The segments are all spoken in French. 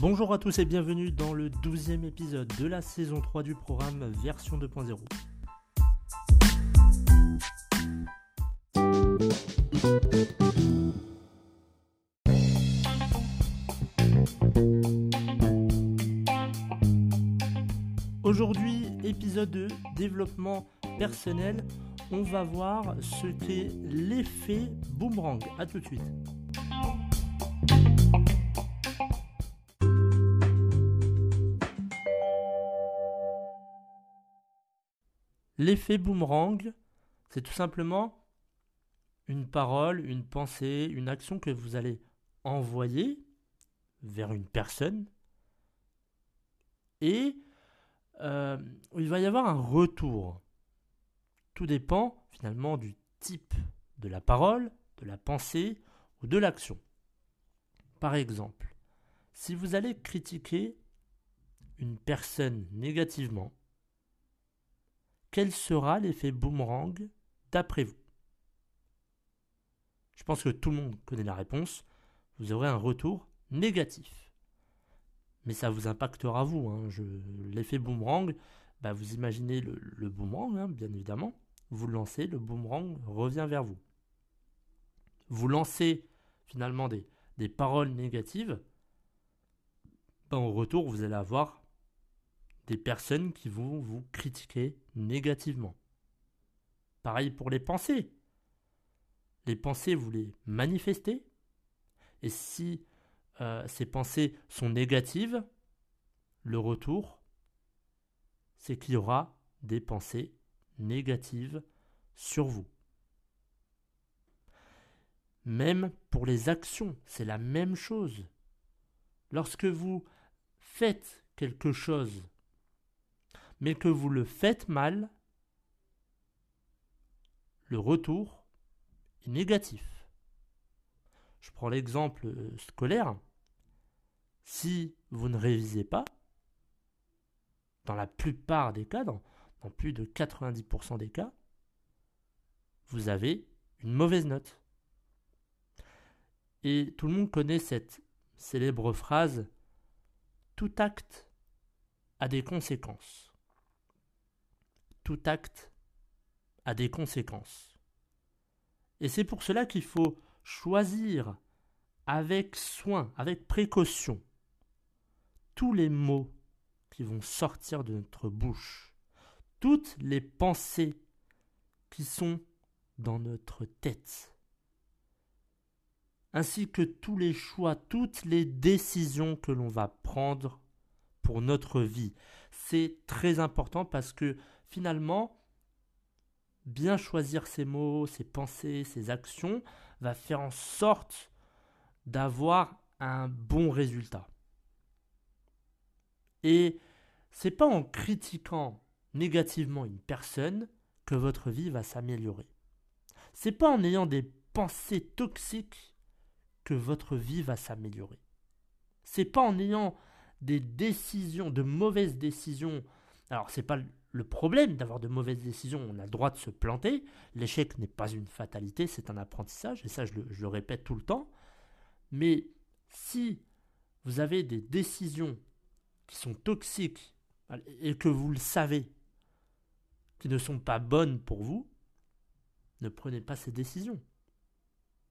Bonjour à tous et bienvenue dans le douzième épisode de la saison 3 du programme version 2.0. Aujourd'hui, épisode 2, développement personnel, on va voir ce qu'est l'effet boomerang. A tout de suite. L'effet boomerang, c'est tout simplement une parole, une pensée, une action que vous allez envoyer vers une personne et euh, il va y avoir un retour. Tout dépend finalement du type de la parole, de la pensée ou de l'action. Par exemple, si vous allez critiquer une personne négativement, quel sera l'effet boomerang d'après vous? Je pense que tout le monde connaît la réponse. Vous aurez un retour négatif. Mais ça vous impactera vous. Hein. L'effet boomerang, bah, vous imaginez le, boomerang, hein, bien évidemment. Vous lancez, le boomerang revient vers vous. Vous lancez finalement des, paroles négatives. Bah, au retour, vous allez avoir des personnes qui vont vous critiquer négativement. Pareil pour les pensées. Les pensées, vous les manifestez. Et si euh, ces pensées sont négatives, le retour, c'est qu'il y aura des pensées négatives sur vous. Même pour les actions, c'est la même chose. Lorsque vous faites quelque chose mais que vous le faites mal, le retour est négatif. Je prends l'exemple euh, scolaire. Si vous ne révisez pas, dans la plupart des cas, dans, plus de 90% des cas, vous avez une mauvaise note. Et tout le monde connaît cette célèbre phrase Tout acte a des conséquences tout acte a des conséquences. Et c'est pour cela qu'il faut choisir avec soin, avec précaution, tous les mots qui vont sortir de notre bouche, toutes les pensées qui sont dans notre tête, ainsi que tous les choix, toutes les décisions que l'on va prendre pour notre vie. C'est très important parce que finalement, bien choisir ses mots, ses pensées, ses actions va faire en sorte d'avoir un bon résultat. Et c'est pas en critiquant négativement une personne que votre vie va s'améliorer. C'est pas en ayant des pensées toxiques que votre vie va s'améliorer. C'est pas en ayant des décisions, de mauvaises décisions. Alors c'est pas le problème d'avoir de mauvaises décisions, on a le droit de se planter. L'échec n'est pas une fatalité, c'est un apprentissage, et ça je le, répète tout le temps. Mais si vous avez des décisions qui sont toxiques et que vous le savez, qui ne sont pas bonnes pour vous, ne prenez pas ces décisions.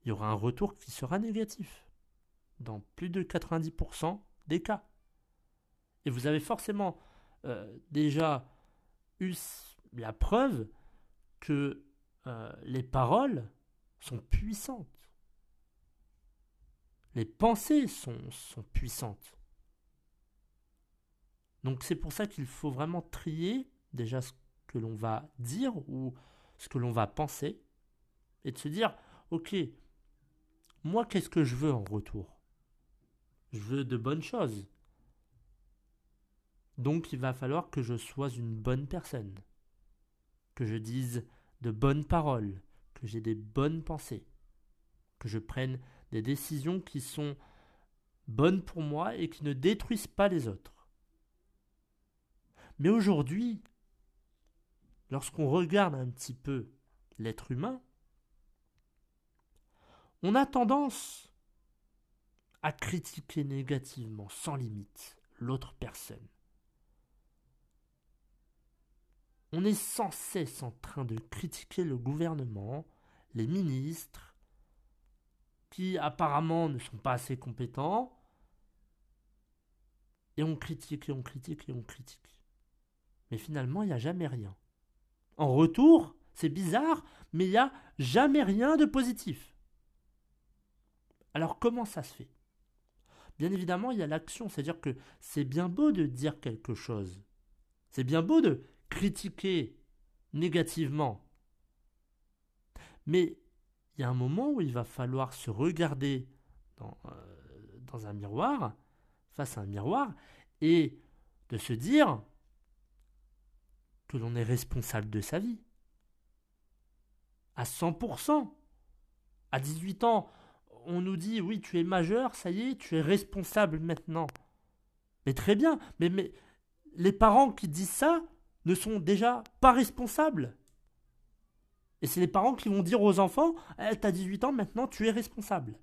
Il y aura un retour qui sera négatif dans plus de 90% des cas. Et vous avez forcément euh, déjà eu la preuve que euh, les paroles sont puissantes. Les pensées sont, sont puissantes. Donc c'est pour ça qu'il faut vraiment trier déjà ce que l'on va dire ou ce que l'on va penser et de se dire, ok, moi qu'est-ce que je veux en retour? Je veux de bonnes choses. Donc il va falloir que je sois une bonne personne, que je dise de bonnes paroles, que j'ai des bonnes pensées, que je prenne des décisions qui sont bonnes pour moi et qui ne détruisent pas les autres. Mais aujourd'hui, lorsqu'on regarde un petit peu l'être humain, on a tendance à critiquer négativement, sans limite, l'autre personne. On est sans cesse en train de critiquer le gouvernement, les ministres, qui apparemment ne sont pas assez compétents, et on critique et on critique et on critique. Mais finalement, il n'y a jamais rien. En retour, c'est bizarre, mais il n'y a jamais rien de positif. Alors comment ça se fait? Bien évidemment, il y a l'action, c'est-à-dire que c'est bien beau de dire quelque chose. C'est bien beau de critiquer négativement. Mais il y a un moment où il va falloir se regarder dans, euh, dans un miroir, face à un miroir, et de se dire que l'on est responsable de sa vie. À 100%. À 18 ans, on nous dit oui, tu es majeur, ça y est, tu es responsable maintenant. Mais très bien, mais les parents qui disent ça, ne sont déjà pas responsables. Et c'est les parents qui vont dire aux enfants eh, T'as 18 ans, maintenant tu es responsable.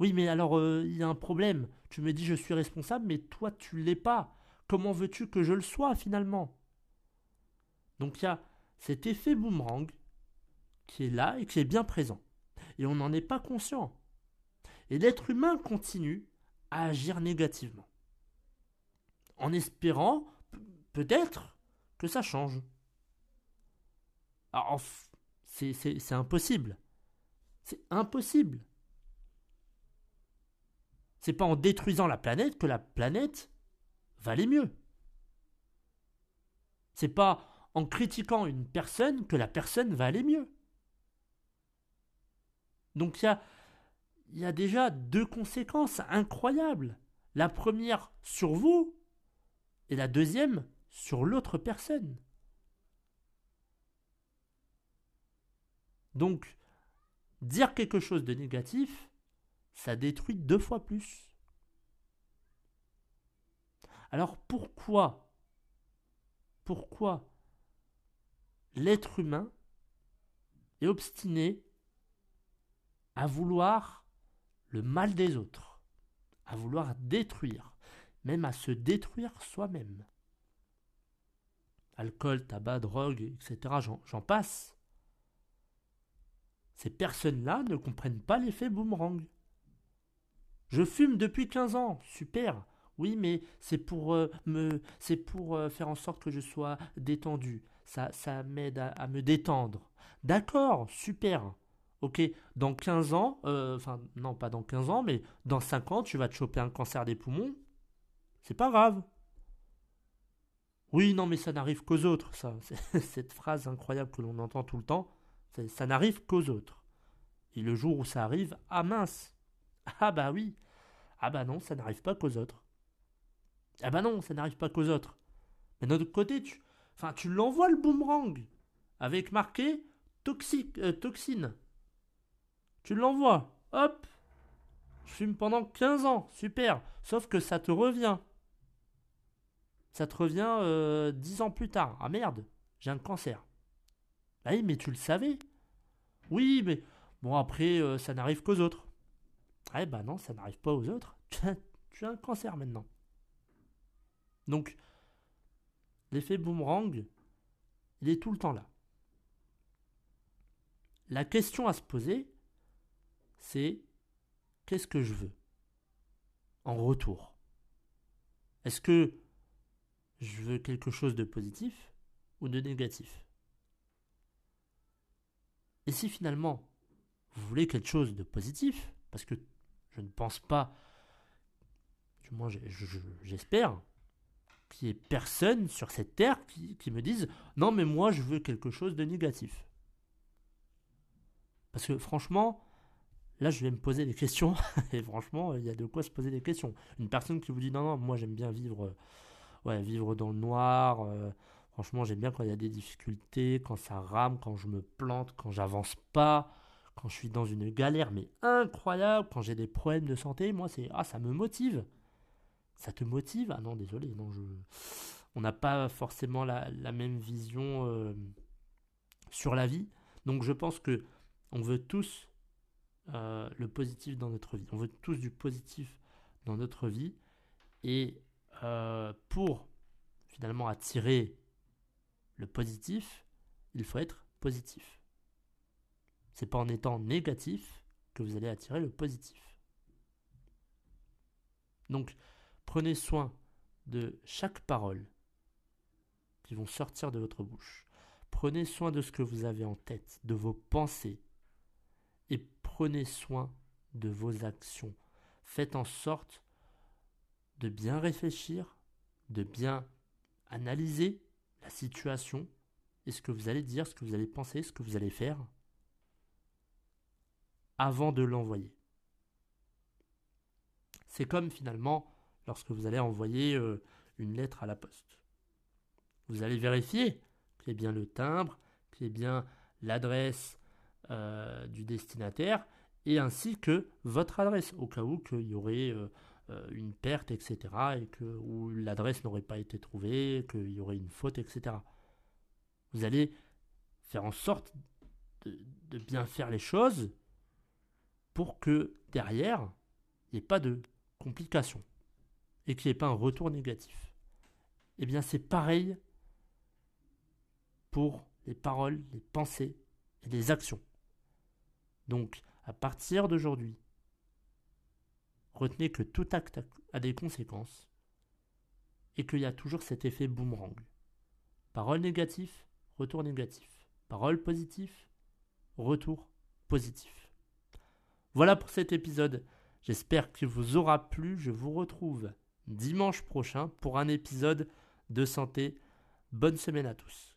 Oui, mais alors euh, il y a un problème. Tu me dis Je suis responsable, mais toi tu l'es pas. Comment veux-tu que je le sois finalement? Donc il y a cet effet boomerang qui est là et qui est bien présent. Et on n'en est pas conscient. Et l'être humain continue à agir négativement. En espérant peut-être que ça change. Alors, c'est impossible. C'est impossible. C'est pas en détruisant la planète que la planète va aller mieux. C'est pas en critiquant une personne que la personne va aller mieux. Donc il y a, y a déjà deux conséquences incroyables. La première sur vous et la deuxième sur l'autre personne. Donc, dire quelque chose de négatif, ça détruit deux fois plus. Alors pourquoi Pourquoi l'être humain est obstiné à vouloir le mal des autres, à vouloir détruire, même à se détruire soi-même? Alcool, tabac, drogue, etc. J'en passe. Ces personnes-là ne comprennent pas l'effet boomerang. Je fume depuis 15 ans, super. Oui, mais c'est pour euh, me, c'est pour euh, faire en sorte que je sois détendu. Ça, ça m'aide à, me détendre. D'accord, super. Ok, dans 15 ans, euh, enfin non pas dans 15 ans, mais dans 5 ans, tu vas te choper un cancer des poumons. C'est pas grave. Oui, non, mais ça n'arrive qu'aux autres, ça. Cette phrase incroyable que l'on entend tout le temps, ça n'arrive qu'aux autres. Et le jour où ça arrive, ah mince Ah bah oui Ah bah non, ça n'arrive pas qu'aux autres. Ah bah non, ça n'arrive pas qu'aux autres. Mais de l'autre côté, tu, enfin, tu l'envoies le boomerang avec marqué toxique, euh, toxine. Tu l'envoies, hop Je fume pendant 15 ans, super Sauf que ça te revient ça te revient euh, dix ans plus tard. Ah merde, j'ai un cancer. Ah oui, mais tu le savais. Oui, mais bon, après, euh, ça n'arrive qu'aux autres. Eh ben non, ça n'arrive pas aux autres. Tu as, un cancer maintenant. Donc, l'effet boomerang, il est tout le temps là. La question à se poser, c'est qu'est-ce que je veux en retour? Est-ce que je veux quelque chose de positif ou de négatif. Et si finalement vous voulez quelque chose de positif, parce que je ne pense pas, du moins j'espère, qu'il y ait personne sur cette terre qui me dise non mais moi je veux quelque chose de négatif. Parce que franchement, là je vais me poser des questions, et franchement il y a de quoi se poser des questions. Une personne qui vous dit non non moi j'aime bien vivre, ouais, vivre dans le noir, euh, franchement j'aime bien quand il y a des difficultés, quand ça rame, quand je me plante, quand j'avance pas, quand je suis dans une galère mais incroyable, quand j'ai des problèmes de santé, moi c'est ah ça me motive. Ça te motive? Ah non désolé, non je on n'a pas forcément la, même vision euh, sur la vie. Donc je pense que on veut tous euh, le positif dans notre vie. On veut tous du positif dans notre vie. Et euh, pour finalement attirer le positif, il faut être positif. C'est pas en étant négatif que vous allez attirer le positif. Donc, prenez soin de chaque parole qui vont sortir de votre bouche. Prenez soin de ce que vous avez en tête, de vos pensées. Et prenez soin de vos actions. Faites en sorte de bien réfléchir, de bien analyser la situation et ce que vous allez dire, ce que vous allez penser, ce que vous allez faire avant de l'envoyer. C'est comme finalement lorsque vous allez envoyer euh, une lettre à la poste. Vous allez vérifier qu'il bien le timbre, qu'il bien l'adresse euh, du destinataire et ainsi que votre adresse, au cas où qu'il y aurait euh, une perte, etc., et que l'adresse n'aurait pas été trouvée, qu'il y aurait une faute, etc. Vous allez faire en sorte de bien faire les choses pour que derrière, il n'y ait pas de complications et qu'il n'y ait pas un retour négatif. Eh bien, c'est pareil pour les paroles, les pensées et les actions. Donc, à partir d'aujourd'hui, retenez que tout acte a des conséquences et qu'il y a toujours cet effet boomerang. Parole négative, retour négatif. Parole positive, retour positif. Voilà pour cet épisode. J'espère qu'il vous aura plu. Je vous retrouve dimanche prochain pour un épisode de santé. Bonne semaine à tous.